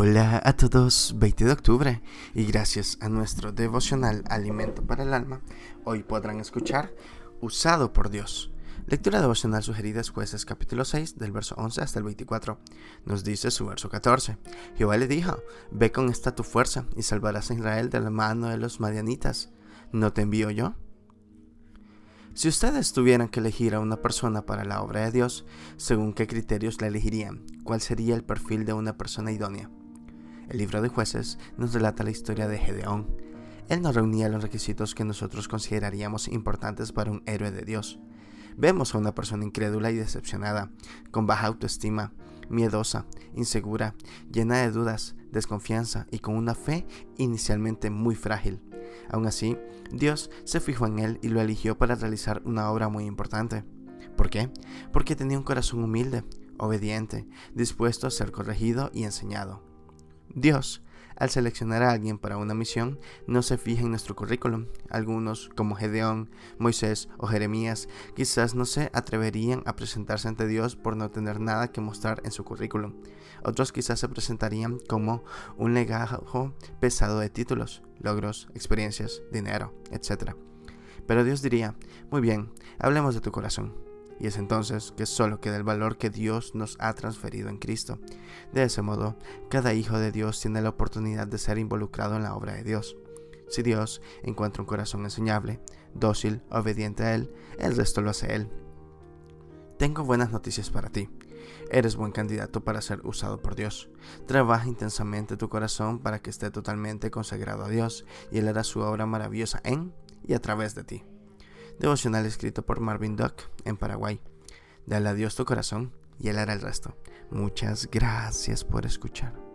Hola a todos, 20 de octubre y gracias a nuestro devocional Alimento para el Alma, hoy podrán escuchar Usado por Dios. Lectura devocional sugerida es Jueces capítulo 6 del verso 11 hasta el 24. Nos dice su verso 14. Jehová le dijo, ve con esta tu fuerza y salvarás a Israel de la mano de los madianitas. ¿No te envío yo? Si ustedes tuvieran que elegir a una persona para la obra de Dios, ¿según qué criterios la elegirían? ¿Cuál sería el perfil de una persona idónea? El libro de jueces nos relata la historia de Gedeón. Él no reunía los requisitos que nosotros consideraríamos importantes para un héroe de Dios. Vemos a una persona incrédula y decepcionada, con baja autoestima, miedosa, insegura, llena de dudas, desconfianza y con una fe inicialmente muy frágil. Aún así, Dios se fijó en él y lo eligió para realizar una obra muy importante. ¿Por qué? Porque tenía un corazón humilde, obediente, dispuesto a ser corregido y enseñado. Dios al seleccionar a alguien para una misión, no se fija en nuestro currículum. Algunos, como Gedeón, Moisés o Jeremías, quizás no se atreverían a presentarse ante Dios por no tener nada que mostrar en su currículum. Otros quizás se presentarían como un legajo pesado de títulos, logros, experiencias, dinero, etc. Pero Dios diría, muy bien, hablemos de tu corazón y es entonces que solo queda el valor que Dios nos ha transferido en Cristo. De ese modo, cada hijo de Dios tiene la oportunidad de ser involucrado en la obra de Dios. Si Dios encuentra un corazón enseñable, dócil, obediente a Él, el resto lo hace Él. Tengo buenas noticias para ti. Eres buen candidato para ser usado por Dios. Trabaja intensamente tu corazón para que esté totalmente consagrado a Dios y Él hará su obra maravillosa en y a través de ti devocional escrito por Marvin Duck en Paraguay. Dale a Dios tu corazón y Él hará el resto. Muchas gracias por escuchar.